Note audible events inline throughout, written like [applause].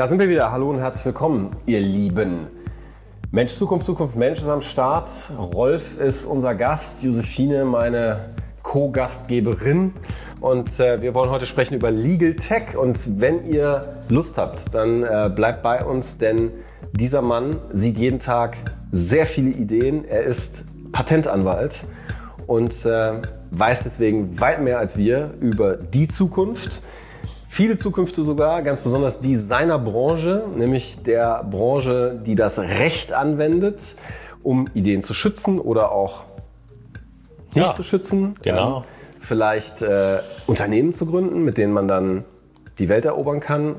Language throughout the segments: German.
Da sind wir wieder. Hallo und herzlich willkommen, ihr Lieben. Mensch, Zukunft, Zukunft, Mensch ist am Start. Rolf ist unser Gast, Josephine meine Co-Gastgeberin. Und äh, wir wollen heute sprechen über Legal Tech. Und wenn ihr Lust habt, dann äh, bleibt bei uns, denn dieser Mann sieht jeden Tag sehr viele Ideen. Er ist Patentanwalt und äh, weiß deswegen weit mehr als wir über die Zukunft. Viele Zukünfte sogar, ganz besonders die seiner Branche, nämlich der Branche, die das Recht anwendet, um Ideen zu schützen oder auch nicht Ja, zu schützen. genau. Ähm, vielleicht äh, Unternehmen zu gründen, mit denen man dann die Welt erobern kann,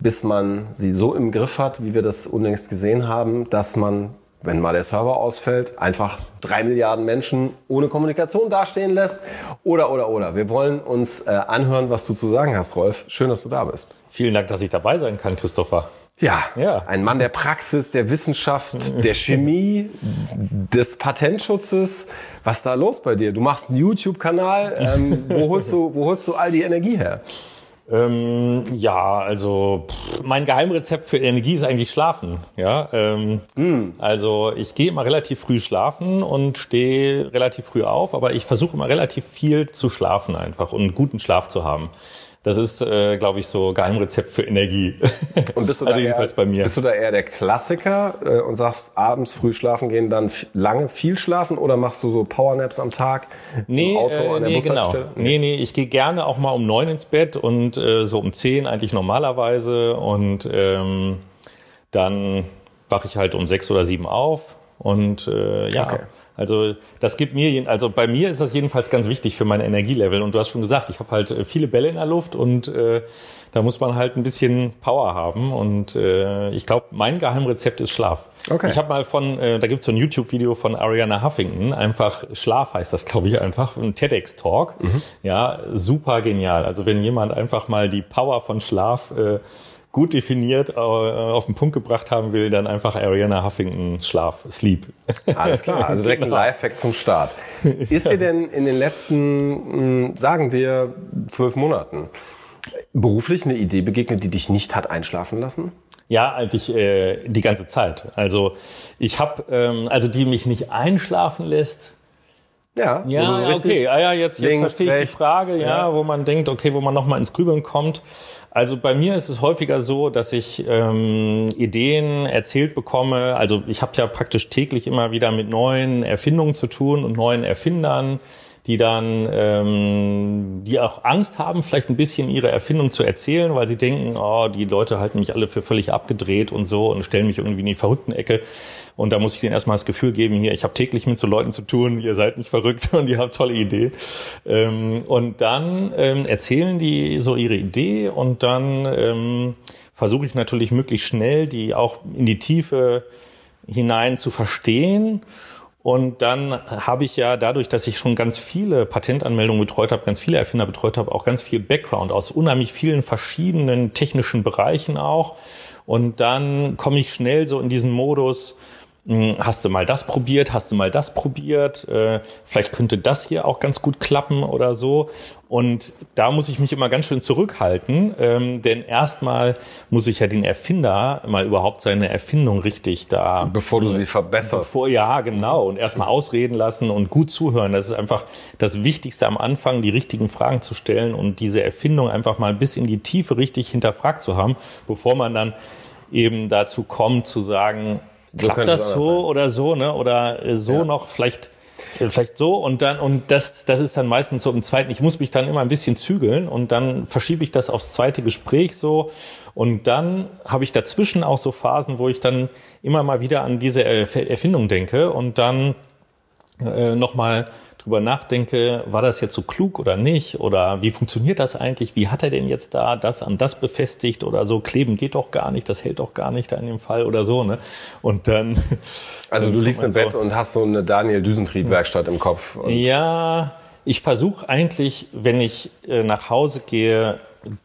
bis man sie so im Griff hat, wie wir das unlängst gesehen haben, dass man, wenn mal der Server ausfällt, einfach drei Milliarden Menschen ohne Kommunikation dastehen lässt. Oder, oder, oder. Wir wollen uns äh, anhören, was du zu sagen hast, Rolf. Schön, dass du da bist. Vielen Dank, dass ich dabei sein kann, Christopher. Ja, Ja. ein Mann der Praxis, der Wissenschaft, der Chemie, des Patentschutzes. Was ist da los bei dir? Du machst einen YouTube-Kanal. Ähm, wo, holst du, wo holst du all die Energie her? Ähm, ja, also pff, mein Geheimrezept für Energie ist eigentlich Schlafen. Ja, ähm, also ich gehe immer relativ früh schlafen und stehe relativ früh auf, aber ich versuche immer relativ viel zu schlafen einfach und guten Schlaf zu haben. Das ist, äh, glaube ich, so Geheimrezept für Energie. [laughs] Und bist du also da jedenfalls eher, bei mir. Bist du da eher der Klassiker äh, und sagst abends früh schlafen gehen, dann lange viel schlafen oder machst du so Powernaps am Tag Nee, Auto äh, nee genau. Nee, nee, ich gehe gerne auch mal um neun ins Bett und äh, so um zehn eigentlich normalerweise und ähm, dann wache ich halt um sechs oder sieben auf und äh, ja. Okay. Also das gibt mir, also bei mir ist das jedenfalls ganz wichtig für mein Energielevel. Und du hast schon gesagt, ich habe halt äh, viele Bälle in der Luft und äh, da muss man halt ein bisschen Power haben. Und äh, ich glaube, mein Geheimrezept ist Schlaf. Okay. Ich habe mal von, äh, da gibt's so ein YouTube-Video von Ariana Huffington, einfach Schlaf heißt das, glaube ich, einfach, ein TEDx-Talk. Ja, super genial. Also wenn jemand einfach mal die Power von Schlaf äh, gut definiert äh, auf den Punkt gebracht haben will, dann einfach Ariana Huffington Schlaf, Sleep. Alles klar, also [laughs] direkt Genau. ein Lifehack zum Start. [laughs] Ist dir denn in den letzten, mh, sagen wir, zwölf Monaten beruflich eine Idee begegnet, die dich nicht hat einschlafen lassen? Ja, eigentlich äh, die ganze Zeit. Also ich habe, ähm, also die mich nicht einschlafen lässt. Ja, Ja, so okay, ah, ja, jetzt, jetzt links, verstehe ich die rechts, Frage, ja, ja. wo man denkt, okay, wo man nochmal ins Grübeln kommt. Also bei mir ist es häufiger so, dass ich ähm, Ideen erzählt bekomme. Also ich habe ja praktisch täglich immer wieder mit neuen Erfindungen zu tun und neuen Erfindern, die dann, ähm, die auch Angst haben, vielleicht ein bisschen ihre Erfindung zu erzählen, weil sie denken, oh, die Leute halten mich alle für völlig abgedreht und so und stellen mich irgendwie in die verrückten Ecke. Und da muss ich denen erstmal das Gefühl geben, hier, ich habe täglich mit so Leuten zu tun, ihr seid nicht verrückt [laughs] und ihr habt tolle Idee. Ähm, und dann ähm, erzählen die so ihre Idee und dann ähm, versuche ich natürlich möglichst schnell, die auch in die Tiefe hinein zu verstehen. Und dann habe ich ja dadurch, dass ich schon ganz viele Patentanmeldungen betreut habe, ganz viele Erfinder betreut habe, auch ganz viel Background aus unheimlich vielen verschiedenen technischen Bereichen auch. Und dann komme ich schnell so in diesen Modus, Hast du mal das probiert? Hast du mal das probiert? Äh, vielleicht könnte das hier auch ganz gut klappen oder so. Und da muss ich mich immer ganz schön zurückhalten, ähm, denn erstmal muss ich ja den Erfinder mal überhaupt seine Erfindung richtig da bevor du sie verbesserst. Bevor, ja, genau. Und erstmal ausreden lassen und gut zuhören. Das ist einfach das Wichtigste am Anfang, die richtigen Fragen zu stellen und diese Erfindung einfach mal bis in die Tiefe richtig hinterfragt zu haben, bevor man dann eben dazu kommt zu sagen, klappt das so sein. oder so, ne? Oder äh, so noch, vielleicht äh, vielleicht so und dann und das das ist dann meistens so im zweiten ich muss mich dann immer ein bisschen zügeln und dann verschiebe ich das aufs zweite Gespräch so und dann habe ich dazwischen auch so Phasen wo ich dann immer mal wieder an diese Erf- Erfindung denke und dann äh, nochmal drüber nachdenke, war das jetzt so klug oder nicht? Oder wie funktioniert das eigentlich? Wie hat er denn jetzt da das an das befestigt oder so? Kleben geht doch gar nicht, das hält doch gar nicht da in dem Fall oder so, ne? Und dann. [laughs] Also dann du liegst im so- Bett und hast so eine Daniel Düsentrieb-Werkstatt im Kopf. Ja, ich versuche eigentlich, wenn ich äh, nach Hause gehe,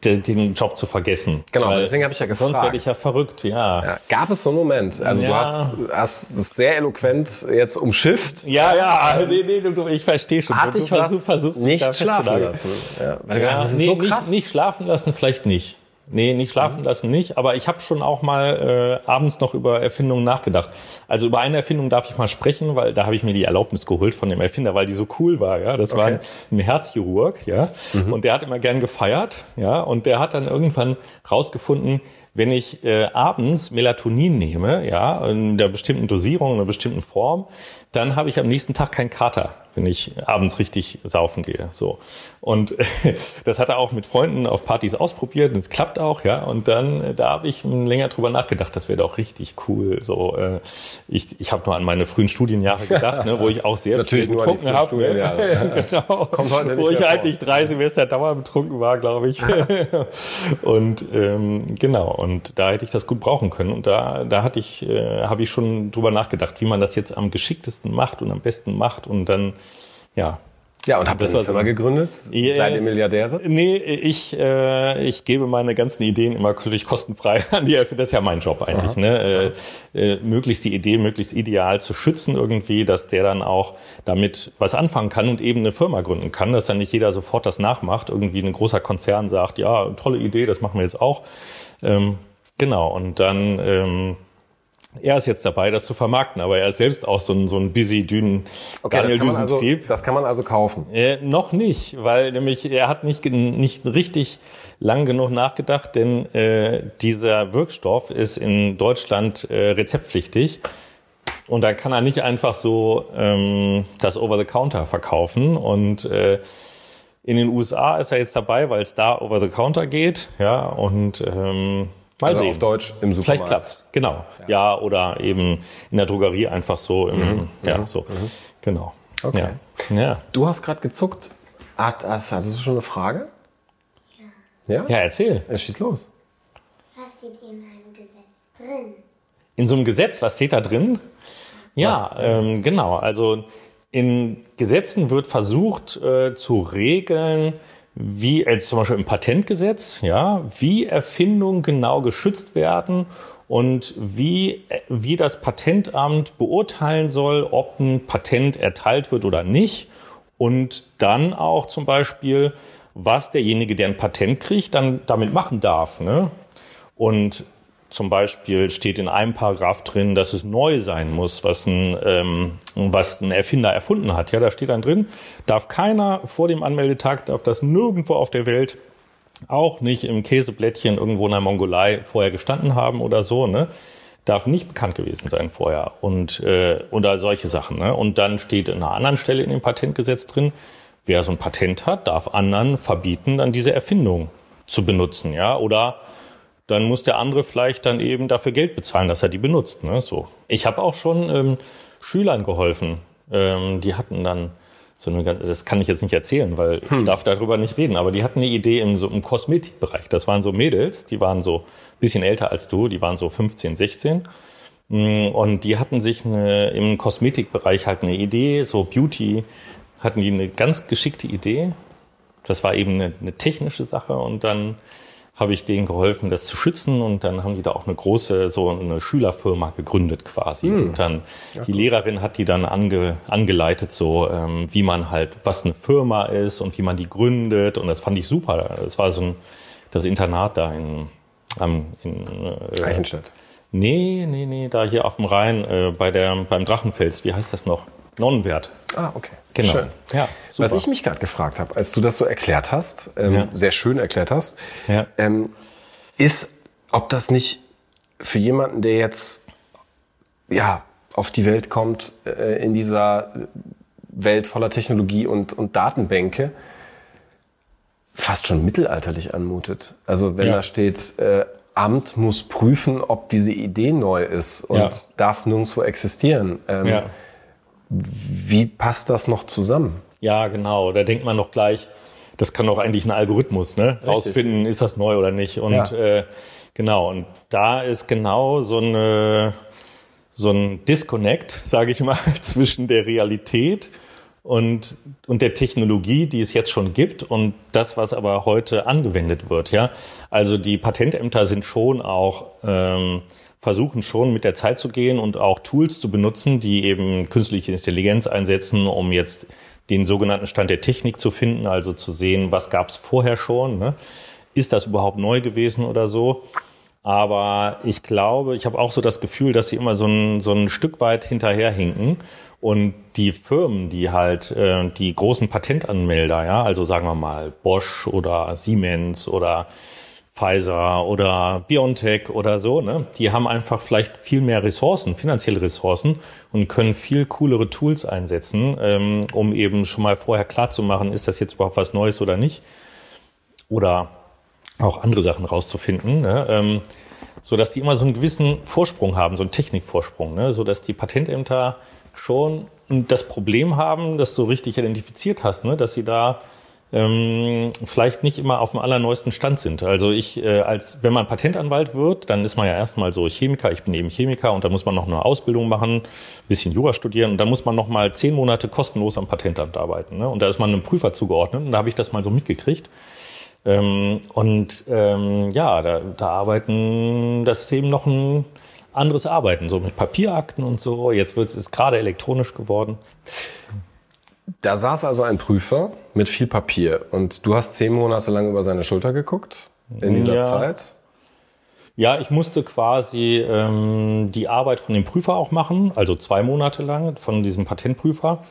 den Job zu vergessen. Genau, Weil deswegen habe ich ja Sonst gefragt. werde ich ja verrückt, ja. Ja, gab es so einen Moment? Also du Ja. hast, hast es sehr eloquent jetzt umschifft. Ja, ja, nee, nee, du, du, ich verstehe schon. Hat du, dich du versuchst mich nicht schlafen lassen. Ja, weil du Ja, nee, so nicht, krass. nicht schlafen lassen, vielleicht nicht. Nee, nicht schlafen lassen nicht, aber ich habe schon auch mal äh, abends noch über Erfindungen nachgedacht. Also über eine Erfindung darf ich mal sprechen, weil da habe ich mir die Erlaubnis geholt von dem Erfinder, weil die so cool war, ja. Das okay. war ein, ein Herzchirurg, ja. Mhm. Und der hat immer gern gefeiert, ja, und der hat dann irgendwann rausgefunden, wenn ich äh, abends Melatonin nehme, ja, in der bestimmten Dosierung, in einer bestimmten Form, dann habe ich am nächsten Tag keinen Kater wenn ich abends richtig saufen gehe. So. Und [laughs] das hat er auch mit Freunden auf Partys ausprobiert und es klappt auch, ja. Und dann, äh, da habe ich länger drüber nachgedacht, das wäre doch richtig cool. So, äh, ich, ich habe nur an meine frühen Studienjahre gedacht, ne, wo ich auch sehr viel getrunken habe. Ne? [laughs] genau. Wo ich eigentlich drei Semester Dauer betrunken war, glaube ich. [laughs] und ähm, genau, und da hätte ich das gut brauchen können. Und da, da hatte ich, äh, habe ich schon drüber nachgedacht, wie man das jetzt am geschicktesten macht und am besten macht und dann ja. Ja, und habt ihr eine Firma gegründet? Äh, Seid ihr Milliardäre? Nee, ich, äh, ich gebe meine ganzen Ideen immer völlig kostenfrei [laughs] an die Das ist ja mein Job eigentlich. Ne? Äh, äh, möglichst die Idee möglichst ideal zu schützen irgendwie, dass der dann auch damit was anfangen kann und eben eine Firma gründen kann, dass dann nicht jeder sofort das nachmacht. Irgendwie ein großer Konzern sagt, ja, tolle Idee, das machen wir jetzt auch. Ähm, genau, und dann... Ähm, er ist jetzt dabei, das zu vermarkten, aber er ist selbst auch so ein, so ein busy, dünnen okay, Daniel das Düsentrieb. Also, das kann man also kaufen? Äh, noch nicht, weil nämlich er hat nicht, nicht richtig lang genug nachgedacht, denn äh, dieser Wirkstoff ist in Deutschland äh, rezeptpflichtig. Und da kann er nicht einfach so ähm, das Over-the-Counter verkaufen. Und äh, in den USA ist er jetzt dabei, weil es da Over-the-Counter geht. Ja, und ähm, Mal also sehen. auf Deutsch im Supermarkt. Vielleicht klappt's, genau. Ja. ja. oder eben in der Drogerie einfach so. Im, mhm. Ja, mhm. so. Mhm. Genau. Okay. Ja. ja. Du hast gerade gezuckt. Hattest du schon eine Frage? Ja. Ja, ja erzähl. Ja, schieß los. Was steht in einem Gesetz drin? In so einem Gesetz, was steht da drin? Ja, ähm, genau. Also in Gesetzen wird versucht äh, zu regeln, wie als zum Beispiel im Patentgesetz, ja, wie Erfindungen genau geschützt werden und wie, wie das Patentamt beurteilen soll, ob ein Patent erteilt wird oder nicht. Und dann auch zum Beispiel, was derjenige, der ein Patent kriegt, dann damit machen darf. Ne? Und zum Beispiel steht in einem Paragraph drin, dass es neu sein muss, was ein, ähm, was ein Erfinder erfunden hat. Ja, da steht dann drin, darf keiner vor dem Anmeldetag, darf das nirgendwo auf der Welt, auch nicht im Käseblättchen irgendwo in der Mongolei vorher gestanden haben oder so, ne? Darf nicht bekannt gewesen sein vorher und äh, oder solche Sachen. Ne? Und dann steht in einer anderen Stelle in dem Patentgesetz drin, wer so ein Patent hat, darf anderen verbieten, dann diese Erfindung zu benutzen, ja, oder dann muss der andere vielleicht dann eben dafür Geld bezahlen, dass er die benutzt. Ne? So. Ich habe auch schon ähm, Schülern geholfen. Ähm, die hatten dann so eine, das kann ich jetzt nicht erzählen, weil hm. ich darf darüber nicht reden, aber die hatten eine Idee im, so, im Kosmetikbereich. Das waren so Mädels, die waren so bisschen älter als du, die waren so 15, 16. Mm, und die hatten sich eine, im Kosmetikbereich halt eine Idee, so Beauty, hatten die eine ganz geschickte Idee. Das war eben eine, eine technische Sache und dann habe ich denen geholfen, das zu schützen und dann haben die da auch eine große, so eine Schülerfirma gegründet quasi. Mhm. Und dann ja, die Lehrerin hat die dann ange, angeleitet, so ähm, wie man halt, was eine Firma ist und wie man die gründet und das fand ich super. Das war so ein, das Internat da in, am, in äh, Reichenstadt. Nee, nee, nee, da hier auf dem Rhein äh, bei der, beim Drachenfels, wie heißt das noch? Nonnenwert. Ah, okay. Genau. Schön. Ja, super. Was ich mich gerade gefragt habe, als du das so erklärt hast, ähm, ja. sehr schön erklärt hast, ja. ähm, ist, ob das nicht für jemanden, der jetzt ja auf die Welt kommt, äh, in dieser Welt voller Technologie und, und Datenbänke, fast schon mittelalterlich anmutet. Also wenn ja. da steht, äh, Amt muss prüfen, ob diese Idee neu ist und darf nirgendwo existieren. Ähm, ja. Wie passt das noch zusammen? Ja, genau. Da denkt man noch gleich, das kann doch eigentlich ein Algorithmus, ne? Richtig. Rausfinden, ist das neu oder nicht. Und ja. äh, genau, und da ist genau so eine so ein Disconnect, sage ich mal, [laughs] zwischen der Realität und, und der Technologie, die es jetzt schon gibt und das, was aber heute angewendet wird. Ja, also die Patentämter sind schon auch ähm, versuchen schon mit der Zeit zu gehen und auch Tools zu benutzen, die eben künstliche Intelligenz einsetzen, um jetzt den sogenannten Stand der Technik zu finden, also zu sehen, was gab es vorher schon. Ne? ist das überhaupt neu gewesen oder so. Aber ich glaube, ich habe auch so das Gefühl, dass sie immer so ein, so ein Stück weit hinterherhinken. Und die Firmen, die halt, äh, die großen Patentanmelder, ja, also sagen wir mal Bosch oder Siemens oder Pfizer oder BioNTech oder so, ne, die haben einfach vielleicht viel mehr Ressourcen, finanzielle Ressourcen und können viel coolere Tools einsetzen, ähm, um eben schon mal vorher klar zu machen, ist das jetzt überhaupt was Neues oder nicht. Oder auch andere Sachen rauszufinden, ne? ähm, so dass die immer so einen gewissen Vorsprung haben, so einen Technikvorsprung, ne? so dass die Patentämter schon das Problem haben, das du richtig identifiziert hast, ne? dass sie da ähm, vielleicht nicht immer auf dem allerneuesten Stand sind. Also ich, äh, als wenn man Patentanwalt wird, dann ist man ja erstmal so Chemiker, ich bin eben Chemiker und da muss man noch eine Ausbildung machen, bisschen Jura studieren und dann muss man noch mal zehn Monate kostenlos am Patentamt arbeiten. Ne? Und da ist man einem Prüfer zugeordnet und da habe ich das mal so mitgekriegt. Ähm, und ähm, ja, da, da arbeiten, das ist eben noch ein anderes Arbeiten, so mit Papierakten und so. Jetzt wird es gerade elektronisch geworden. Da saß also ein Prüfer mit viel Papier und du hast zehn Monate lang über seine Schulter geguckt in dieser Ja. Zeit. Ja, ich musste quasi ähm, die Arbeit von dem Prüfer auch machen, also zwei Monate lang von diesem Patentprüfer.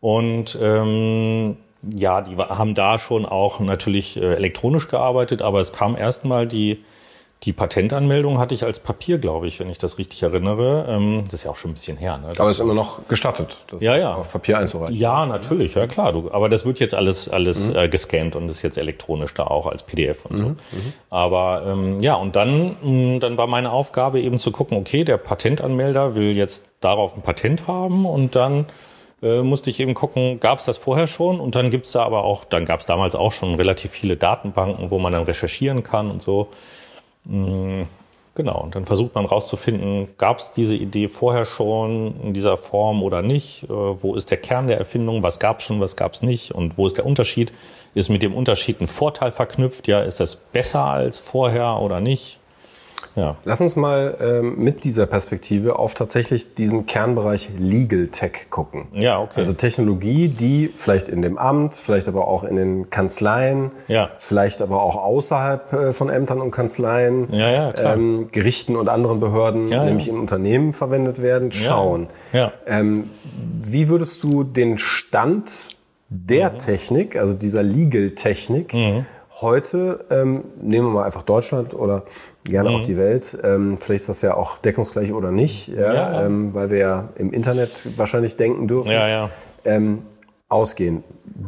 Und ähm, ja, die haben da schon auch natürlich äh, elektronisch gearbeitet, aber es kam erstmal die die Patentanmeldung hatte ich als Papier, glaube ich, wenn ich das richtig erinnere. Ähm, das ist ja auch schon ein bisschen her. Ne? Das Aber es ist immer noch gestattet, das Ja, ja. auf Papier einzureichen. Ja, natürlich, ja klar. Du, aber das wird jetzt alles alles Mhm. äh, gescannt und ist jetzt elektronisch da auch als PDF und so. Aber ähm, ja, und dann mh, dann war meine Aufgabe eben zu gucken, okay, der Patentanmelder will jetzt darauf ein Patent haben und dann äh, musste ich eben gucken, gab es das vorher schon und dann gibt's da aber auch, dann gab es damals auch schon relativ viele Datenbanken, wo man dann recherchieren kann und so. Mm, Genau, und dann versucht man rauszufinden, gab es diese Idee vorher schon in dieser Form oder nicht? Äh, wo ist der Kern der Erfindung? Was gab es schon, was gab es nicht? Und wo ist der Unterschied? Ist mit dem Unterschied ein Vorteil verknüpft? Ja, ist das besser als vorher oder nicht? Ja. Lass uns mal ähm, mit dieser Perspektive auf tatsächlich diesen Kernbereich Legal Tech gucken. Ja, okay. Also Technologie, die vielleicht in dem Amt, vielleicht aber auch in den Kanzleien, Ja. vielleicht aber auch außerhalb äh, von Ämtern und Kanzleien, Ja, ja, klar. Ähm, Gerichten und anderen Behörden, Ja, ja. nämlich in Unternehmen verwendet werden, schauen. Ja. Ähm, wie würdest du den Stand der Mhm. Technik, also dieser Legal-Technik, heute, ähm, nehmen wir mal einfach Deutschland oder gerne Mhm. auch die Welt, ähm, vielleicht ist das ja auch deckungsgleich oder nicht, ja, Ja. Ähm, weil wir ja im Internet wahrscheinlich denken dürfen, Ja, ja. Ähm, ausgehen.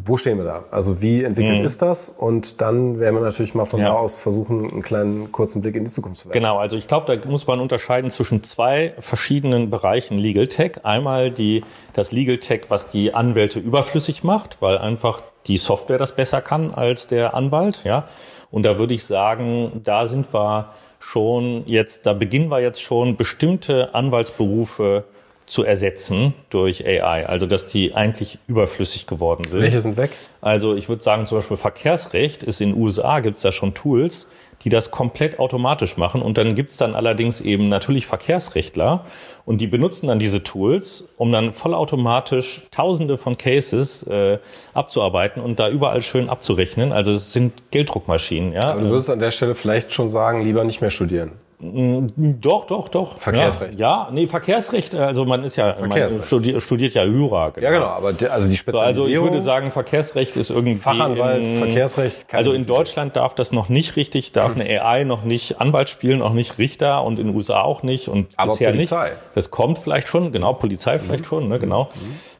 Wo stehen wir da? Also wie entwickelt ist das? Und dann werden wir natürlich mal von Mhm. Ja. da aus versuchen, einen kleinen kurzen Blick in die Zukunft zu werfen. Genau, also ich glaube, da muss man unterscheiden zwischen zwei verschiedenen Bereichen Legal Tech. Einmal die, das Legal Tech, was die Anwälte überflüssig macht, weil einfach die Software das besser kann als der Anwalt, ja. Und da würde ich sagen, da sind wir schon jetzt, da beginnen wir jetzt schon bestimmte Anwaltsberufe zu ersetzen durch AI. Also, dass die eigentlich überflüssig geworden sind. Welche sind weg? Also ich würde sagen, zum Beispiel Verkehrsrecht ist in den USA gibt es da schon Tools, die das komplett automatisch machen. Und dann gibt es dann allerdings eben natürlich Verkehrsrechtler und die benutzen dann diese Tools, um dann vollautomatisch tausende von Cases äh, abzuarbeiten und da überall schön abzurechnen. Also es sind Gelddruckmaschinen, ja. Aber du würdest an der Stelle vielleicht schon sagen, lieber nicht mehr studieren. Doch, doch, doch. Verkehrsrecht. Ja, ja, nee, Verkehrsrecht, also man ist ja, man studiert, studiert ja Jura. Ja, genau. Aber die, also die So, also ich Spezialisierung, würde sagen, Verkehrsrecht ist irgendwie Fachanwalt, in, Verkehrsrecht, Also in. Deutschland darf das noch nicht richtig, darf eine AI noch nicht Anwalt spielen, auch nicht Richter und in den USA auch nicht und Aber bisher Polizei. nicht. Das kommt vielleicht schon, genau, Polizei vielleicht schon, ne, genau.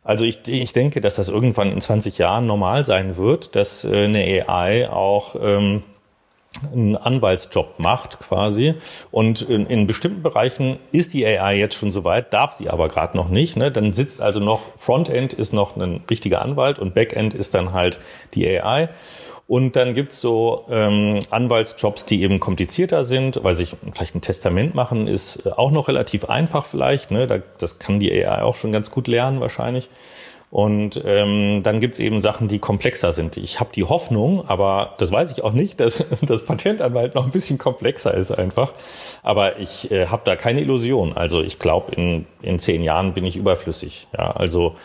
Also ich, ich denke, dass das irgendwann in 20 Jahren normal sein wird, dass äh, eine AI auch ähm, einen Anwaltsjob macht quasi. Und in, in bestimmten Bereichen ist die AI jetzt schon soweit, darf sie aber gerade noch nicht. Ne? Dann sitzt also noch, Frontend ist noch ein richtiger Anwalt und Backend ist dann halt die AI. Und dann gibt's so ähm, Anwaltsjobs, die eben komplizierter sind, weil sich vielleicht ein Testament machen ist äh, auch noch relativ einfach vielleicht. Ne? Da, das kann die AI auch schon ganz gut lernen wahrscheinlich. Und ähm, dann gibt's eben Sachen, die komplexer sind. Ich habe die Hoffnung, aber das weiß ich auch nicht, dass [laughs] das Patentanwalt noch ein bisschen komplexer ist einfach. Aber ich äh, habe da keine Illusion. Also ich glaube, in, in zehn Jahren bin ich überflüssig. Ja, also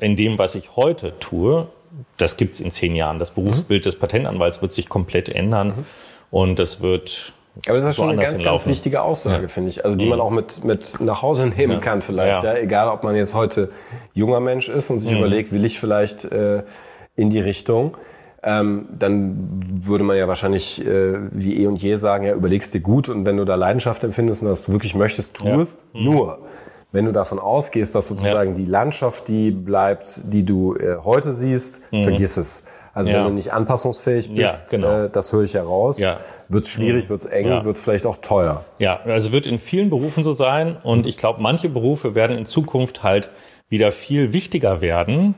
in dem, was ich heute tue, das gibt's in zehn Jahren. Das Berufsbild des Patentanwalts wird sich komplett ändern. Und das wird Aber das ist schon eine ganz, ganz hinlaufen. wichtige Aussage, Ja. finde ich. Also die man auch mit, mit nach Hause nehmen kann vielleicht. Ja. Ja. Egal, ob man jetzt heute junger Mensch ist und sich Mhm. überlegt, will ich vielleicht äh, in die Richtung. Ähm, dann würde man ja wahrscheinlich äh, wie eh und je sagen, ja, überlegst dir gut und wenn du da Leidenschaft empfindest und das wirklich möchtest, tu Ja. Mhm. es. Nur, wenn du davon ausgehst, dass sozusagen die Landschaft, die bleibt, die du äh, heute siehst, vergiss es. Also Mhm. Ja. wenn du nicht anpassungsfähig Ja, bist, genau. äh, das höre ich heraus, Ja. wird's schwierig, wird's eng, Ja. wird's vielleicht auch teuer. Ja, also wird in vielen Berufen so sein und ich glaube, manche Berufe werden in Zukunft halt wieder viel wichtiger werden.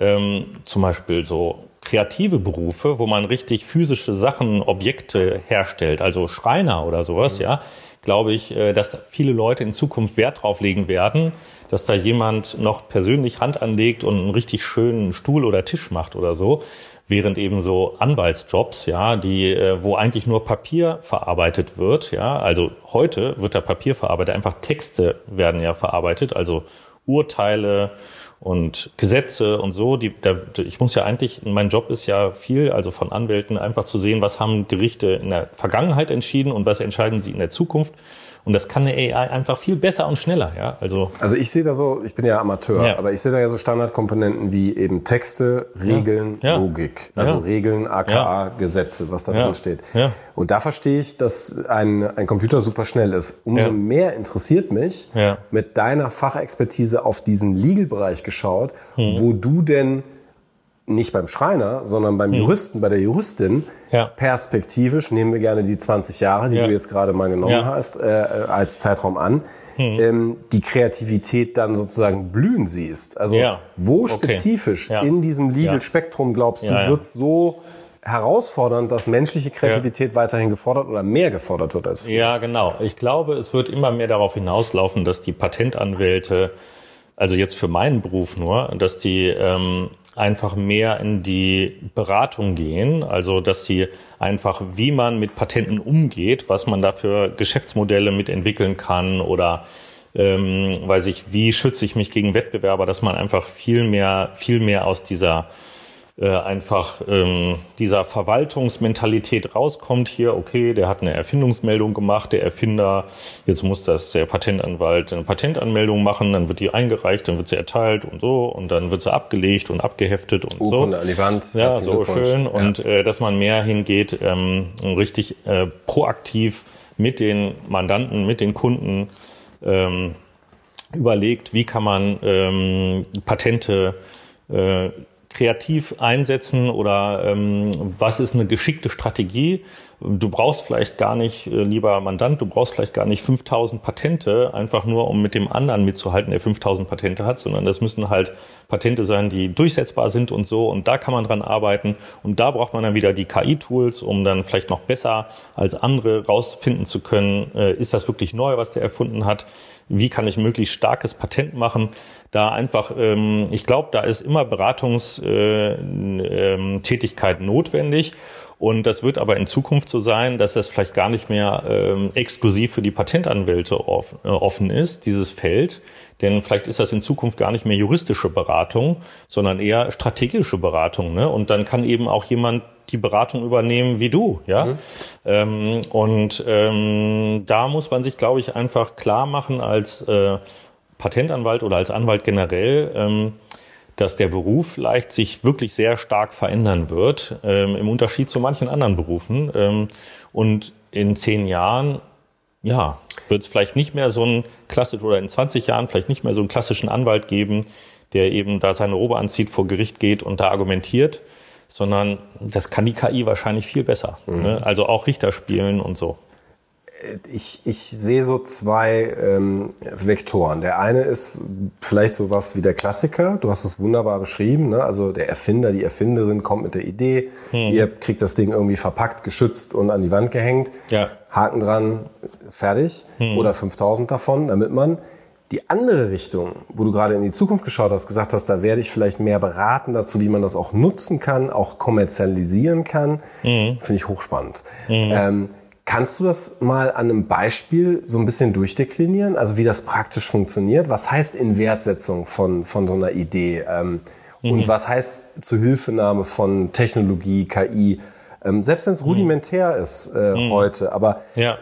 Ähm, zum Beispiel so kreative Berufe, wo man richtig physische Sachen, Objekte herstellt, also Schreiner oder sowas, ja, glaube ich, äh, dass da viele Leute in Zukunft Wert drauf legen werden, dass da jemand noch persönlich Hand anlegt und einen richtig schönen Stuhl oder Tisch macht oder so, während eben so Anwaltsjobs, ja, die, äh, wo eigentlich nur Papier verarbeitet wird, ja, also heute wird da Papier verarbeitet, einfach Texte werden ja verarbeitet, also Urteile und Gesetze und so. Die, da, ich muss ja eigentlich, mein Job ist ja viel, also von Anwälten einfach zu sehen, was haben Gerichte in der Vergangenheit entschieden und was entscheiden sie in der Zukunft. Und das kann eine AI einfach viel besser und schneller, ja. Also Also ich sehe da so, ich bin ja Amateur, Ja. aber ich sehe da ja so Standardkomponenten wie eben Texte, Regeln, Ja. Logik. Also. Regeln, aka Gesetze, was da drin steht. Und da verstehe ich, dass ein, ein Computer super schnell ist. Umso mehr interessiert mich, mit deiner Fachexpertise auf diesen Legal-Bereich geschaut, Hm. wo du denn nicht beim Schreiner, sondern beim Juristen, bei der Juristin, Hm. Ja. perspektivisch, nehmen wir gerne die 20 Jahre, die Ja. du jetzt gerade mal genommen Ja. Hm. hast, äh, als Zeitraum an, ähm, die Kreativität dann sozusagen blühen siehst. Also wo Okay. spezifisch in diesem. Legal-Spektrum glaubst du, wird so herausfordernd, dass menschliche Kreativität weiterhin gefordert oder mehr gefordert wird als früher? Ja, genau. Ich glaube, es wird immer mehr darauf hinauslaufen, dass die Patentanwälte, also jetzt für meinen Beruf nur, dass die ähm, einfach mehr in die Beratung gehen, also dass sie einfach, wie man mit Patenten umgeht, was man da für Geschäftsmodelle mitentwickeln kann oder ähm, weiß ich, wie schütze ich mich gegen Wettbewerber, dass man einfach viel mehr, viel mehr aus dieser äh, einfach ähm, dieser Verwaltungsmentalität rauskommt hier, okay, der hat eine Erfindungsmeldung gemacht, der Erfinder, jetzt muss das der Patentanwalt eine Patentanmeldung machen, dann wird die eingereicht, dann wird sie erteilt und so und dann wird sie abgelegt und abgeheftet und so. Urkunde an die Wand. Ja, so schön. Ja. Und äh, dass man mehr hingeht, ähm, richtig äh, proaktiv mit den Mandanten, mit den Kunden ähm, überlegt, wie kann man ähm, Patente äh, kreativ einsetzen oder ähm, was ist eine geschickte Strategie. Du brauchst vielleicht gar nicht, äh, lieber Mandant, du brauchst vielleicht gar nicht 5000 Patente, einfach nur um mit dem anderen mitzuhalten, der 5000 Patente hat, sondern das müssen halt Patente sein, die durchsetzbar sind und so. Und da kann man dran arbeiten. Und da braucht man dann wieder die KI-Tools, um dann vielleicht noch besser als andere rausfinden zu können, äh, ist das wirklich neu, was der erfunden hat, wie kann ich möglichst starkes Patent machen, da einfach, ähm, ich glaube, da ist immer Beratungstätigkeit äh, ähm, notwendig. Und das wird aber in Zukunft so sein, dass das vielleicht gar nicht mehr ähm, exklusiv für die Patentanwälte äh, offen ist, dieses Feld. Denn vielleicht ist das in Zukunft gar nicht mehr juristische Beratung, sondern eher strategische Beratung. Ne? Und dann kann eben auch jemand die Beratung übernehmen wie du, ja. Ähm, und ähm, da muss man sich, glaube ich, einfach klar machen als äh, Patentanwalt oder als Anwalt generell, ähm, dass der Beruf vielleicht sich wirklich sehr stark verändern wird, ähm, im Unterschied zu manchen anderen Berufen. Ähm, und in zehn Jahren, ja, wird es vielleicht nicht mehr so ein klassisch oder in 20 Jahren vielleicht nicht mehr so einen klassischen Anwalt geben, der eben da seine Robe anzieht, vor Gericht geht und da argumentiert, sondern das kann die KI wahrscheinlich viel besser. Ne? Also auch Richter spielen und so. Ich, ich sehe so zwei ähm, Vektoren. Der eine ist vielleicht sowas wie der Klassiker. Du hast es wunderbar beschrieben. Ne? Also der Erfinder, die Erfinderin kommt mit der Idee. Ihr kriegt das Ding irgendwie verpackt, geschützt und an die Wand gehängt. Ja. Haken dran, fertig. Oder 5000 davon, damit man die andere Richtung, wo du gerade in die Zukunft geschaut hast, gesagt hast, da werde ich vielleicht mehr beraten dazu, wie man das auch nutzen kann, auch kommerzialisieren kann, finde ich hochspannend. Ähm, kannst du das mal an einem Beispiel so ein bisschen durchdeklinieren, also wie das praktisch funktioniert? Was heißt Inwertsetzung von, von so einer Idee? Ähm, Und was heißt Zuhilfenahme von Technologie, KI? Ähm, selbst wenn es rudimentär ist äh, heute, aber Ja.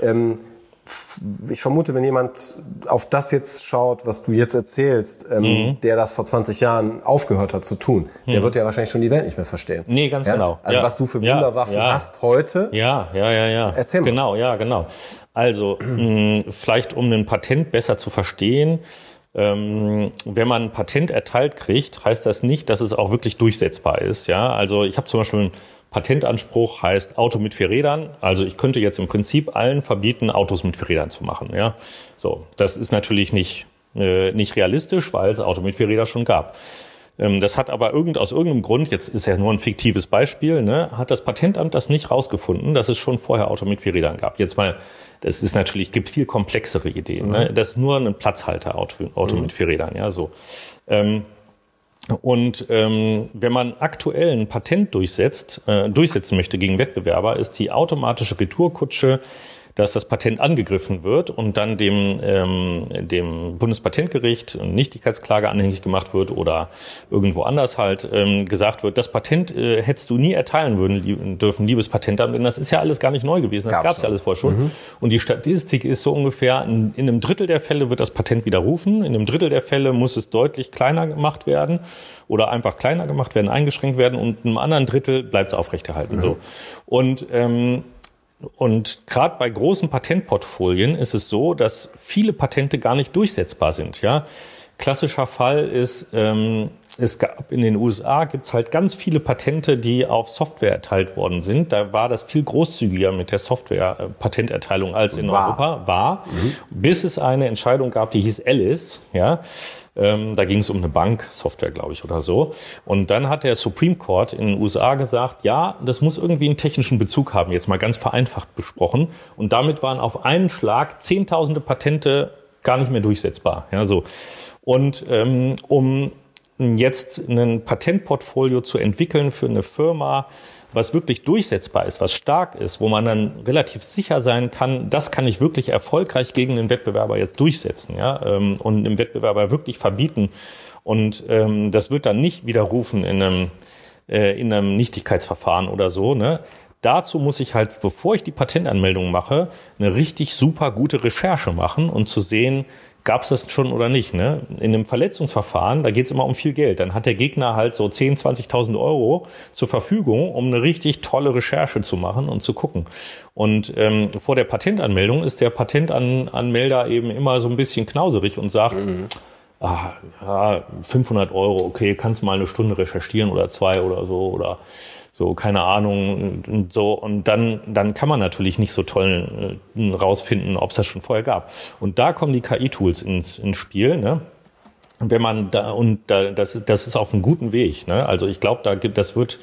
Ich vermute, wenn jemand auf das jetzt schaut, was du jetzt erzählst, ähm, Mhm. der das vor 20 Jahren aufgehört hat zu tun, der wird ja wahrscheinlich schon die Welt nicht mehr verstehen. Nee, ganz ja? genau. Also Ja. was du für Wunderwaffen ja. hast heute, Ja, ja, ja, ja. Erzähl mal. Genau, ja, genau. Also, [clears throat] mh, vielleicht um ein Patent besser zu verstehen, ähm, wenn man ein Patent erteilt kriegt, heißt das nicht, dass es auch wirklich durchsetzbar ist. Ja, also ich habe zum Beispiel einen Patentanspruch, heißt Auto mit vier Rädern. Also ich könnte jetzt im Prinzip allen verbieten, Autos mit vier Rädern zu machen. Ja, so das ist natürlich nicht äh, nicht realistisch, weil es Auto mit vier Rädern schon gab. Ähm, Das hat aber irgend, aus irgendeinem Grund, jetzt ist ja nur ein fiktives Beispiel, ne, hat das Patentamt das nicht rausgefunden, dass es schon vorher Auto mit vier Rädern gab. Jetzt mal, das ist natürlich, gibt viel komplexere Ideen. Ne? Das ist nur ein Platzhalter, Auto, Auto mit vier Rädern, ja, so. Ähm, und ähm, wenn man aktuell ein Patent durchsetzt, äh, durchsetzen möchte gegen Wettbewerber, ist die automatische Retourkutsche, dass das Patent angegriffen wird und dann dem, ähm, dem Bundespatentgericht eine Nichtigkeitsklage anhängig gemacht wird oder irgendwo anders halt ähm, gesagt wird, das Patent äh, hättest du nie erteilen würden, dürfen, liebes Patentamt, denn das ist ja alles gar nicht neu gewesen, das Gab's gab's ja alles vorher schon. Und die Statistik ist so ungefähr, in, in einem Drittel der Fälle wird das Patent widerrufen, in einem Drittel der Fälle muss es deutlich kleiner gemacht werden oder einfach kleiner gemacht werden, eingeschränkt werden. Und in einem anderen Drittel bleibt es aufrechterhalten. So. Und ähm, und gerade bei großen Patentportfolien ist es so, dass viele Patente gar nicht durchsetzbar sind. Ja, klassischer Fall ist, ähm, es gab in den USA gibt's halt ganz viele Patente, die auf Software erteilt worden sind. Da war das viel großzügiger mit der Software-Patenterteilung als in War. Europa war, bis es eine Entscheidung gab, die hieß Alice. Ja, ähm, da ging es um eine Banksoftware, glaube ich, oder so. Und dann hat der Supreme Court in den USA gesagt, ja, das muss irgendwie einen technischen Bezug haben, jetzt mal ganz vereinfacht besprochen. Und damit waren auf einen Schlag Zehntausende Patente gar nicht mehr durchsetzbar. Ja, so. Und ähm, um jetzt ein Patentportfolio zu entwickeln für eine Firma, was wirklich durchsetzbar ist, was stark ist, wo man dann relativ sicher sein kann, das kann ich wirklich erfolgreich gegen den Wettbewerber jetzt durchsetzen, ja, ähm, und dem Wettbewerber wirklich verbieten. Und ähm, das wird dann nicht widerrufen in einem, äh, in einem Nichtigkeitsverfahren oder so, ne? Dazu muss ich halt, bevor ich die Patentanmeldung mache, eine richtig super gute Recherche machen und zu sehen, gab es das schon oder nicht. Ne? In einem Verletzungsverfahren, da geht es immer um viel Geld. Dann hat der Gegner halt so 10.000, 20.000 Euro zur Verfügung, um eine richtig tolle Recherche zu machen und zu gucken. Und ähm, vor der Patentanmeldung ist der Patentanmelder eben immer so ein bisschen knauserig und sagt, ah, ja, 500 Euro, okay, kannst mal eine Stunde recherchieren oder zwei oder so oder so, keine Ahnung und so. Und dann, dann kann man natürlich nicht so toll äh, rausfinden, ob es das schon vorher gab. Und da kommen die KI-Tools ins, ins Spiel, ne? Wenn man da, und da, das, ist- das ist auf einem guten Weg, ne? Also ich glaube, da gibt, das wird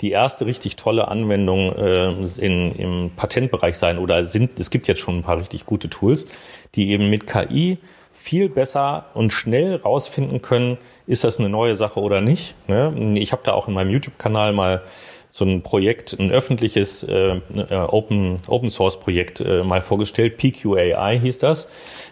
die erste richtig tolle Anwendung äh, in, im Patentbereich sein oder sind, es gibt jetzt schon ein paar richtig gute Tools, die eben mit KI viel besser und schnell rausfinden können, ist das eine neue Sache oder nicht. Ne? Ich habe da auch in meinem YouTube-Kanal mal so ein Projekt, ein öffentliches äh, äh, Open, Open Source Projekt äh, mal vorgestellt. PQAI hieß das.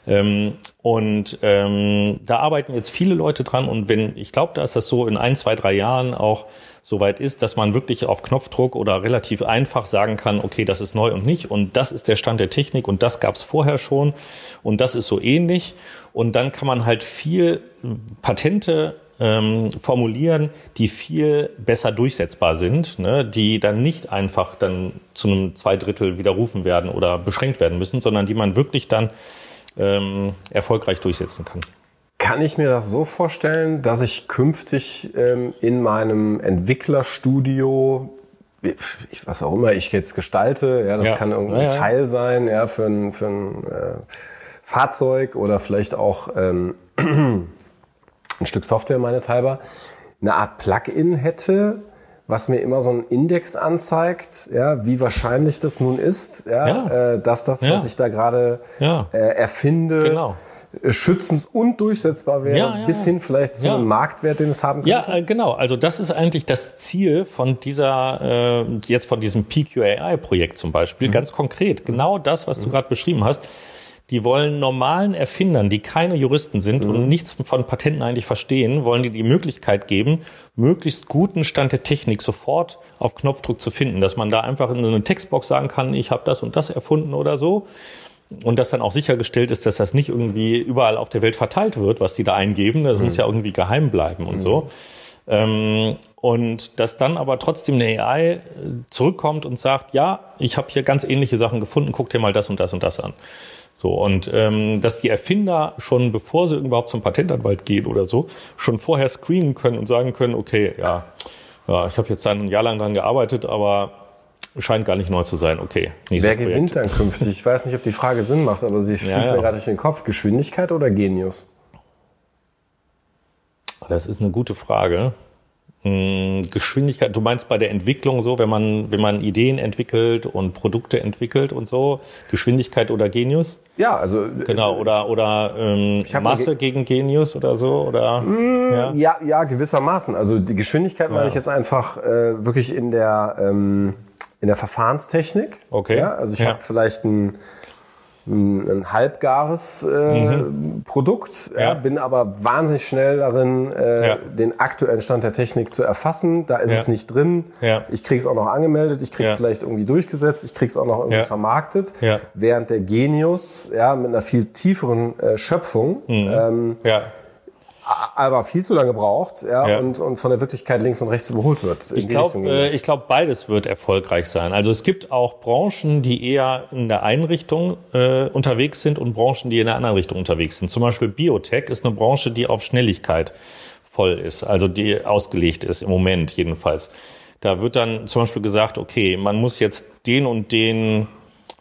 Ähm, und ähm, da arbeiten jetzt viele Leute dran. Und wenn, ich glaube, da ist das so in ein, zwei, drei Jahren auch soweit ist, dass man wirklich auf Knopfdruck oder relativ einfach sagen kann, okay, das ist neu und nicht. Und das ist der Stand der Technik und das gab es vorher schon. Und das ist so ähnlich. Und dann kann man halt viel Patente ähm, formulieren, die viel besser durchsetzbar sind, ne, die dann nicht einfach dann zu einem Zweidrittel widerrufen werden oder beschränkt werden müssen, sondern die man wirklich dann ähm, erfolgreich durchsetzen kann. Kann ich mir das so vorstellen, dass ich künftig ähm, in meinem Entwicklerstudio, ich, was auch immer ich jetzt gestalte, ja, das Ja. kann irgendein Ja. Teil sein, ja, für ein, für ein äh, Fahrzeug oder vielleicht auch ähm, [clears throat] ein Stück Software meinethalber, eine Art Plugin hätte, was mir immer so einen Index anzeigt, ja, wie wahrscheinlich das nun ist, ja, Ja. Äh, dass das, was ich da gerade äh, erfinde, Genau. Schützens- und durchsetzbar wäre, Ja, ja, bis hin vielleicht zu Ja. einem Marktwert, den es haben könnte. Ja, äh, genau. Also das ist eigentlich das Ziel von dieser, äh, jetzt von diesem PQAI-Projekt zum Beispiel, ganz konkret. Genau das, was du gerade beschrieben hast. die wollen normalen Erfindern, die keine Juristen sind mhm. und nichts von Patenten eigentlich verstehen, wollen die die Möglichkeit geben, möglichst guten Stand der Technik sofort auf Knopfdruck zu finden, dass man da einfach in eine Textbox sagen kann, ich habe das und das erfunden oder so. Und dass dann auch sichergestellt ist, dass das nicht irgendwie überall auf der Welt verteilt wird, was die da eingeben. Das mhm. muss ja irgendwie geheim bleiben und mhm. so. Ähm, und dass dann aber trotzdem eine AI zurückkommt und sagt, ja, ich habe hier ganz ähnliche Sachen gefunden, guck dir mal das und das und das an. So, und ähm, dass die Erfinder schon, bevor sie überhaupt zum Patentanwalt gehen oder so, schon vorher screenen können und sagen können, okay, ja, ja ich habe jetzt ein Jahr lang dran gearbeitet, aber scheint gar nicht neu zu sein. Okay. Wer gewinnt dann künftig? Ich weiß nicht, ob die Frage Sinn macht, aber sie fliegt [laughs] ja, ja. mir gerade durch den Kopf. Geschwindigkeit oder Genius? Das ist eine gute Frage. Hm, Geschwindigkeit, du meinst bei der Entwicklung so, wenn man, wenn man Ideen entwickelt und Produkte entwickelt und so, Geschwindigkeit oder Genius? Ja, also. Genau, oder, oder ähm, Masse ge gegen Genius oder so, oder? Mm, ja? ja, ja, gewissermaßen. Also die Geschwindigkeit ja. meine ich jetzt einfach äh, wirklich in der, ähm, in der Verfahrenstechnik. Okay. Ja, also ich ja. habe vielleicht ein ein halbgares äh, mhm. Produkt, ja. Ja, bin aber wahnsinnig schnell darin, äh, ja. den aktuellen Stand der Technik zu erfassen. Da ist es nicht drin. Ich kriege es auch noch angemeldet, ich kriege es vielleicht irgendwie durchgesetzt, ich kriege es auch noch irgendwie vermarktet. Während der Genius ja, mit einer viel tieferen äh, Schöpfung mhm. ähm, aber viel zu lange braucht ja, ja. Und, und von der Wirklichkeit links und rechts überholt wird. Ich glaube, äh, ich glaube, beides wird erfolgreich sein. Also es gibt auch Branchen, die eher in der einen Richtung äh, unterwegs sind und Branchen, die in der anderen Richtung unterwegs sind. Zum Beispiel Biotech ist eine Branche, die auf Schnelligkeit voll ist, also die ausgelegt ist im Moment jedenfalls. Da wird dann zum Beispiel gesagt, okay, man muss jetzt den und den,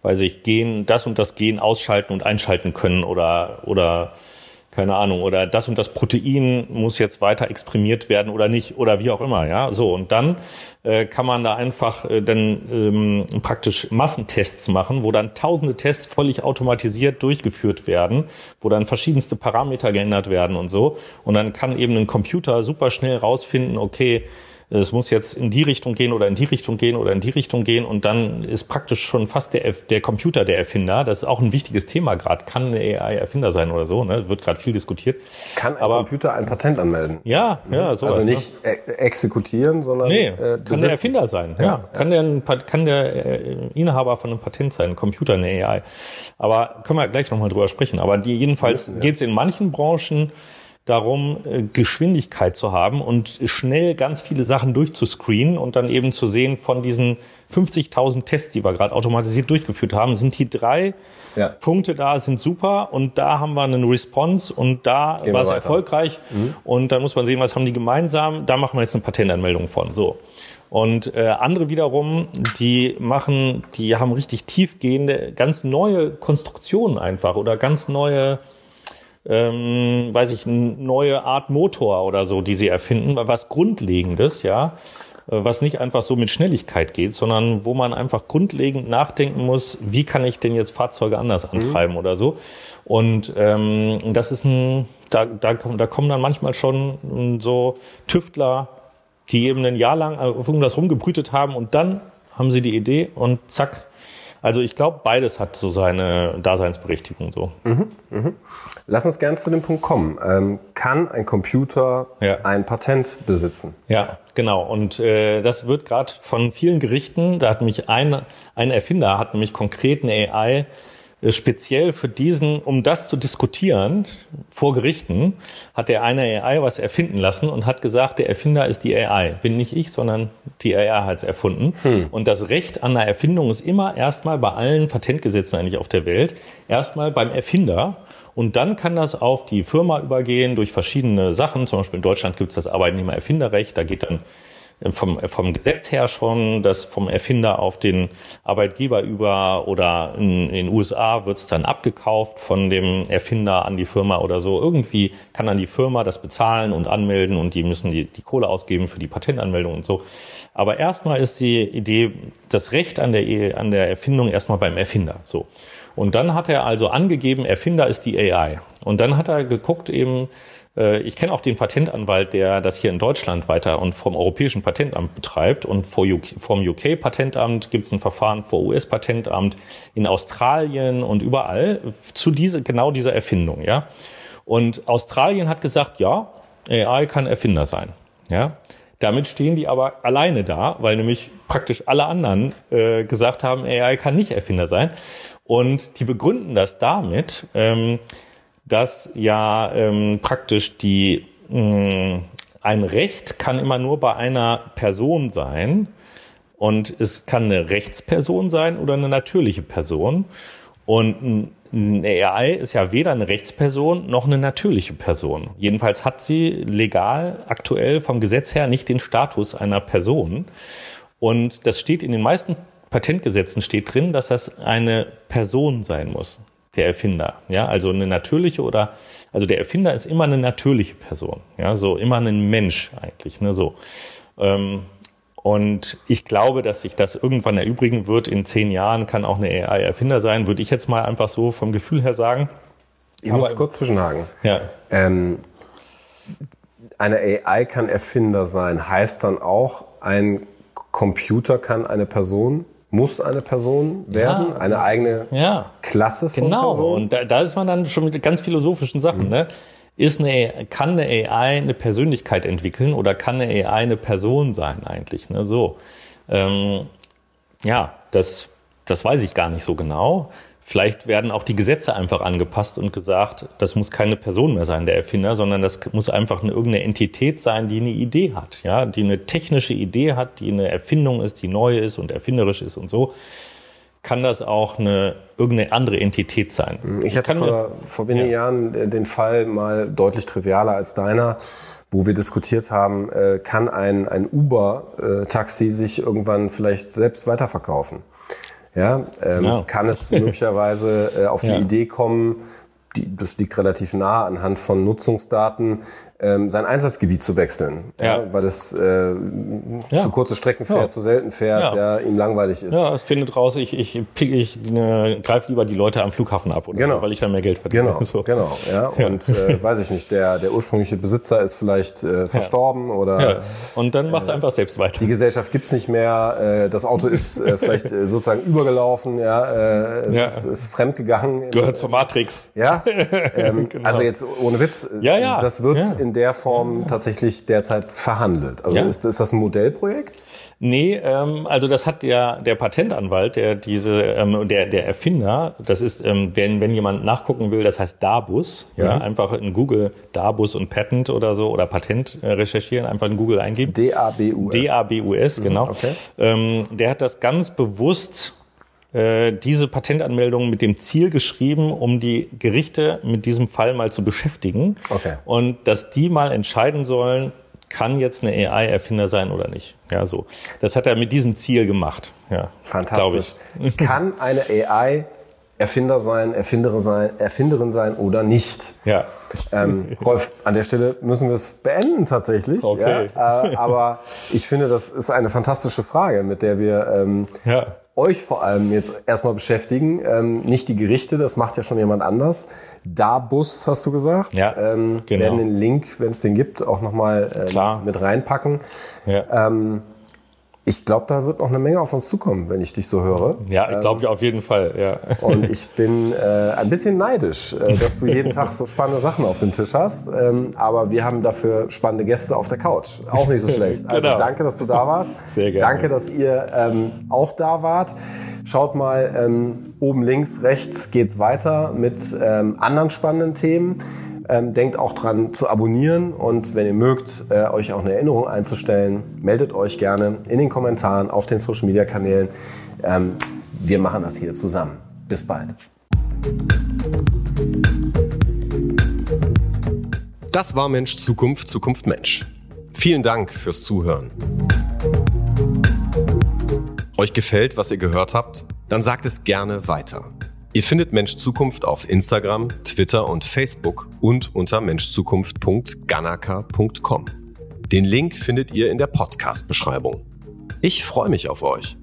weiß ich, Gen, das und das Gen ausschalten und einschalten können oder oder keine Ahnung, oder das und das Protein muss jetzt weiter exprimiert werden oder nicht oder wie auch immer, ja. So und dann äh, kann man da einfach äh, dann ähm, praktisch Massentests machen, wo dann tausende Tests völlig automatisiert durchgeführt werden, wo dann verschiedenste Parameter geändert werden und so. Und dann kann eben ein Computer super schnell rausfinden, okay, es muss jetzt in die Richtung gehen oder in die Richtung gehen oder in die Richtung gehen und dann ist praktisch schon fast der, der Computer der Erfinder. Das ist auch ein wichtiges Thema gerade. Kann eine AI Erfinder sein oder so? Ne? Wird gerade viel diskutiert. Kann ein Aber, Computer ein Patent anmelden? Ja, ja, mhm. sowas. Also nicht ne? exekutieren, sondern nee, äh, kann der Erfinder sein. Ja, ja. kann der kann der äh, Inhaber von einem Patent sein, ein Computer, eine AI. Aber können wir gleich nochmal drüber sprechen. Aber die jedenfalls ja. geht es in manchen Branchen darum, äh, Geschwindigkeit zu haben und schnell ganz viele Sachen durchzuscreenen und dann eben zu sehen, von diesen 50.000 Tests, die wir gerade automatisiert durchgeführt haben, sind die drei ja. Punkte da, sind super und da haben wir einen Response und da war es erfolgreich mhm. und dann muss man sehen, was haben die gemeinsam, da machen wir jetzt eine Patentanmeldung von. So. Und äh, andere wiederum, die machen, die haben richtig tiefgehende, ganz neue Konstruktionen einfach oder ganz neue ähm, weiß ich, eine neue Art Motor oder so, die sie erfinden, was Grundlegendes, ja, äh, was nicht einfach so mit Schnelligkeit geht, sondern wo man einfach grundlegend nachdenken muss, wie kann ich denn jetzt Fahrzeuge anders mhm. antreiben mhm. oder so. Und ähm, das ist ein, da, da, da kommen dann manchmal schon so Tüftler, die eben ein Jahr lang auf irgendwas rumgebrütet haben und dann haben sie die Idee und zack, also ich glaube, beides hat so seine Daseinsberechtigung so. Mhm, mh. Lass uns gerne zu dem Punkt kommen. Ähm, kann ein Computer ja. ein Patent besitzen? Ja, genau. Und äh, das wird gerade von vielen Gerichten, da hat mich ein, ein Erfinder, hat nämlich konkret eine AI speziell für diesen, um das zu diskutieren vor Gerichten, hat der eine AI was erfinden lassen und hat gesagt, der Erfinder ist die AI. Bin nicht ich, sondern die AI hat es erfunden. Hm. Und das Recht an der Erfindung ist immer erstmal bei allen Patentgesetzen eigentlich auf der Welt, erstmal beim Erfinder. Und dann kann das auf die Firma übergehen durch verschiedene Sachen. Zum Beispiel in Deutschland gibt es das Arbeitnehmererfinderrecht. Da geht dann vom, vom Gesetz her schon, das vom Erfinder auf den Arbeitgeber über oder in, in den USA wird es dann abgekauft von dem Erfinder an die Firma oder so. Irgendwie kann dann die Firma das bezahlen und anmelden und die müssen die, die Kohle ausgeben für die Patentanmeldung und so. Aber erstmal ist die Idee, das Recht an der, an der Erfindung erstmal beim Erfinder. So. Und dann hat er also angegeben, Erfinder ist die AI. Und dann hat er geguckt eben, Äh, ich kenne auch den Patentanwalt, der das hier in Deutschland weiter und vom Europäischen Patentamt betreibt. Und vom UK-Patentamt gibt es ein Verfahren vor US-Patentamt in Australien und überall zu diese, genau dieser Erfindung. Ja? Und Australien hat gesagt, ja, AI kann Erfinder sein. Ja? Damit stehen die aber alleine da, weil nämlich praktisch alle anderen äh, gesagt haben, AI kann nicht Erfinder sein. Und die begründen das damit, ähm, dass ja ähm, praktisch die mh, mm, ein Recht kann immer nur bei einer Person sein und es kann eine Rechtsperson sein oder eine natürliche Person. Und eine AI ist ja weder eine Rechtsperson noch eine natürliche Person. Jedenfalls hat sie legal aktuell vom Gesetz her nicht den Status einer Person. Und das steht in den meisten Patentgesetzen steht drin, dass das eine Person sein muss der Erfinder. Ja, also eine natürliche oder, also der Erfinder ist immer eine natürliche Person. Ja, so immer ein Mensch eigentlich, ne, so. Ähm, und ich glaube, dass sich das irgendwann erübrigen wird. In zehn Jahren kann auch eine AI Erfinder sein, würde ich jetzt mal einfach so vom Gefühl her sagen. Ich Aber, muss kurz zwischenhaken. Ja. Ähm, eine AI kann Erfinder sein, heißt dann auch, ein Computer kann eine Person muss eine Person werden, ja, eine eigene ja, Klasse von genau. Person. Genau, und da, da, ist man dann schon mit ganz philosophischen Sachen. Mhm. Ne? Ist eine, kann eine AI eine Persönlichkeit entwickeln oder kann eine AI eine Person sein eigentlich? Ne? So, ähm, ja, das, das weiß ich gar nicht so genau. Vielleicht werden auch die Gesetze einfach angepasst und gesagt, das muss keine Person mehr sein, der Erfinder, sondern das muss einfach eine, irgendeine Entität sein, die eine Idee hat, ja, die eine technische Idee hat, die eine Erfindung ist, die neu ist und erfinderisch ist und so. Kann das auch eine irgendeine andere Entität sein? Ich hatte vor, vor wenigen ja. Jahren den Fall mal deutlich trivialer als deiner wo wir diskutiert haben, äh, kann ein, ein Uber-Taxi sich irgendwann vielleicht selbst weiterverkaufen? Ja, ähm, ja. kann es möglicherweise äh, auf die [laughs] ja. Idee kommen, die, das liegt relativ nah anhand von Nutzungsdaten, ähm, sein Einsatzgebiet zu wechseln, ja. ja weil es äh, ja. zu kurze Strecken fährt, ja. zu selten fährt, ja. ihm langweilig ist. Ja, es findet raus, ich, ich, ich, ich äh, greife lieber die Leute am Flughafen ab, oder genau. weil ich dann mehr Geld verdiene. Genau, [laughs] so. genau. Ja. Und äh, weiß ich nicht, der, der ursprüngliche Besitzer ist vielleicht äh, verstorben oder... Ja. Und dann macht es äh, einfach selbst weiter. Die Gesellschaft gibt's nicht mehr, äh, das Auto ist äh, [laughs] vielleicht äh, sozusagen übergelaufen, ja, äh, ja. Ist, ist fremdgegangen. Gehört zur Matrix. Ja, [laughs] ähm, genau. also jetzt ohne Witz, ja, ja. das wird in der Form tatsächlich derzeit verhandelt. Also ja. ist, ist das ein Modellprojekt? Nee, ähm, also das hat ja der Patentanwalt, der diese, ähm, der, der Erfinder, das ist, ähm, wenn, wenn jemand nachgucken will, das heißt Darbus, ja, mhm. einfach in Google Darbus und Patent oder so oder Patent äh, recherchieren, einfach in Google eingeben. D-A-B-U-S. D-A-B-U-S, mhm, genau. Okay. Ähm, der hat das ganz bewusst äh, diese Patentanmeldung mit dem Ziel geschrieben, um die Gerichte mit diesem Fall mal zu beschäftigen. Okay. Und dass die mal entscheiden sollen, kann jetzt eine AI-Erfinder sein oder nicht. Ja, so. Das hat er mit diesem Ziel gemacht. Ja, Fantastisch. Ich. [laughs] Kann eine AI Erfinder sein, Erfinderin sein, Erfinderin sein oder nicht? Ja. Ähm, Rolf, an der Stelle müssen wir es beenden tatsächlich. Okay. Ja, äh, aber ich finde, das ist eine fantastische Frage, mit der wir ähm, ja euch vor allem jetzt erstmal beschäftigen. Ähm, nicht die Gerichte, das macht ja schon jemand anders. Dabus hast du gesagt. Ja, ähm, genau. werden den Link, wenn es den gibt, auch nochmal ähm, mit reinpacken. Ja. Ähm, ich glaube, da wird noch eine Menge auf uns zukommen, wenn ich dich so höre. Ja, ich glaube ähm, auf jeden Fall, ja. Und ich [laughs] bin äh, ein bisschen neidisch, äh, dass du jeden Tag so spannende Sachen auf dem Tisch hast. Ähm, aber wir haben dafür spannende Gäste auf der Couch. Auch nicht so schlecht. Also genau. danke, dass du da warst. Sehr gerne. Danke, dass ihr ähm, auch da wart. Schaut mal, ähm, oben links, rechts geht's weiter mit ähm, anderen spannenden Themen. Ähm, denkt auch dran zu abonnieren und wenn ihr mögt, äh, euch auch eine Erinnerung einzustellen, meldet euch gerne in den Kommentaren auf den Social Media Kanälen. Ähm, wir machen das hier zusammen. Bis bald. Das war Mensch Zukunft, Zukunft Mensch. Vielen Dank fürs Zuhören. Euch gefällt, was ihr gehört habt? Dann sagt es gerne weiter. Ihr findet Mensch Zukunft auf Instagram, Twitter und Facebook und unter menschzukunft.ganaka.com. Den Link findet ihr in der Podcast-Beschreibung. Ich freue mich auf euch.